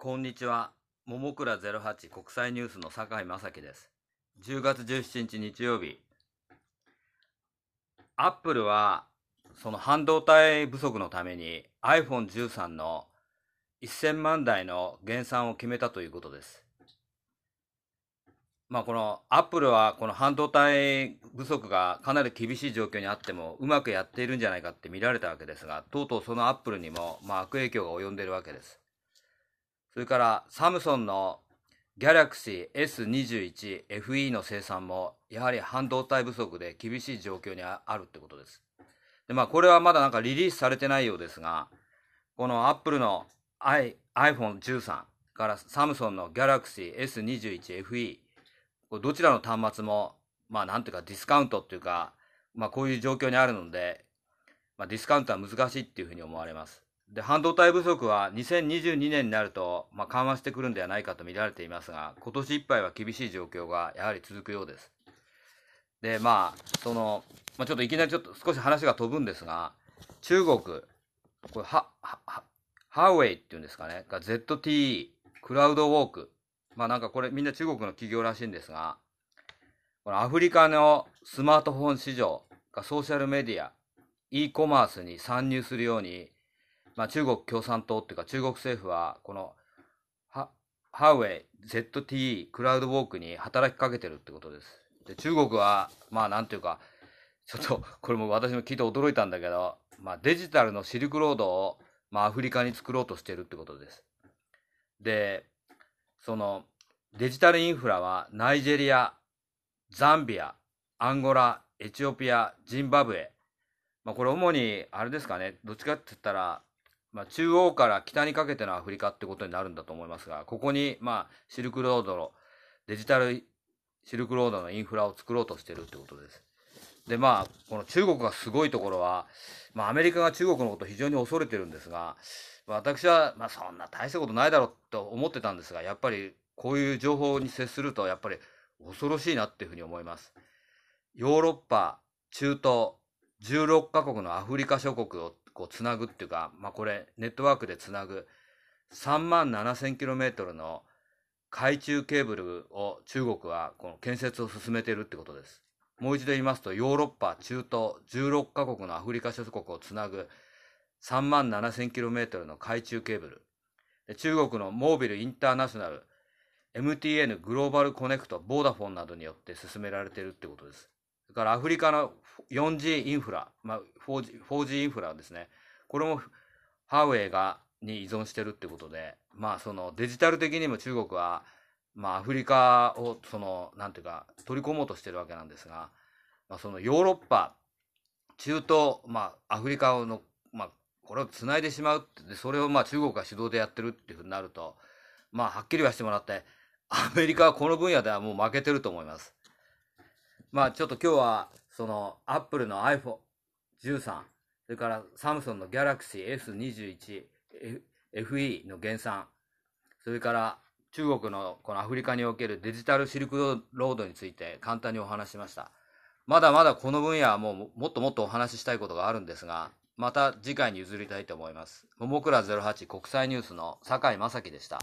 こんにちは。ももくら08国際ニュースの酒井正樹です。10月17日日曜日。アップルは、その半導体不足のために iPhone13 の1000万台の減産を決めたということです。まあこのアップルはこの半導体不足がかなり厳しい状況にあってもうまくやっているんじゃないかって見られたわけですが、とうとうそのアップルにもまあ悪影響が及んでいるわけです。それからサムソンの Galaxy S21 FE の生産もやはり半導体不足で厳しい状況にあるってことです。でまあこれはまだなんかリリースされてないようですが、このアップルの iPhone13 からサムソンの Galaxy S21 FE どちらの端末もまあなんていうかディスカウントっていうかまあこういう状況にあるので、まあ、ディスカウントは難しいっていうふうに思われます。で半導体不足は2022年になると、まあ、緩和してくるんではないかと見られていますが今年いっぱいは厳しい状況がやはり続くようです。でまあその、まあ、ちょっといきなりちょっと少し話が飛ぶんですが中国これハハハウェイっていうんですかねが ZTE クラウドウォーク。まあなんかこれみんな中国の企業らしいんですがこのアフリカのスマートフォン市場がソーシャルメディア e コマースに参入するようにまあ、中国共産党っていうか中国政府はこのハハウェイ ZTE クラウドウォークに働きかけてるってことです。で中国はまあなんていうかちょっとこれも私も聞いて驚いたんだけど、まあ、デジタルのシルクロードを、まあ、アフリカに作ろうとしてるってことです。でそのデジタルインフラはナイジェリアザンビアアンゴラエチオピアジンバブエまあ、これ主にあれですかねどっちかって言ったらまあ、中央から北にかけてのアフリカってことになるんだと思いますが、ここに、まあ、シルクロードの、デジタルシルクロードのインフラを作ろうとしてるってことです。で、まあ、この中国がすごいところは、まあ、アメリカが中国のことを非常に恐れてるんですが、私は、まあ、そんな大したことないだろうと思ってたんですが、やっぱり、こういう情報に接すると、やっぱり恐ろしいなっていうふうに思います。ヨーロッパ、中東、16カ国のアフリカ諸国をこうつなぐっていうか、まあ、これネットワークでつなぐ3万7000キロメートルの海中ケーブルを中国はこの建設を進めているってことです。もう一度言いますとヨーロッパ、中東16カ国のアフリカ諸国をつなぐ3万7000キロメートルの海中ケーブル。中国のモービルインターナショナル MTN グローバルコネクトボーダフォンなどによって進められているってことです。それからアフリカの 4G インフラ、まあ、4G, 4G インフラですね。これもハーウェイがに依存してるってことで、まあそのデジタル的にも中国は、まあアフリカをその、なんていうか取り込もうとしてるわけなんですが、まあそのヨーロッパ、中東、まあアフリカの、まあこれを繋いでしまうって、それをまあ中国が主導でやってるっていうふうになると、まあはっきりはしてもらって、アメリカはこの分野ではもう負けてると思います。まあちょっと今日はそのアップルの iPhone13 それからサムソンの Galaxy S21 FE の減産それから中国のこのアフリカにおけるデジタルシルクロードについて簡単にお話しましたまだまだこの分野はもうもっともっとお話ししたいことがあるんですがまた次回に譲りたいと思います。ももくら08国際ニュースの酒井正樹でした。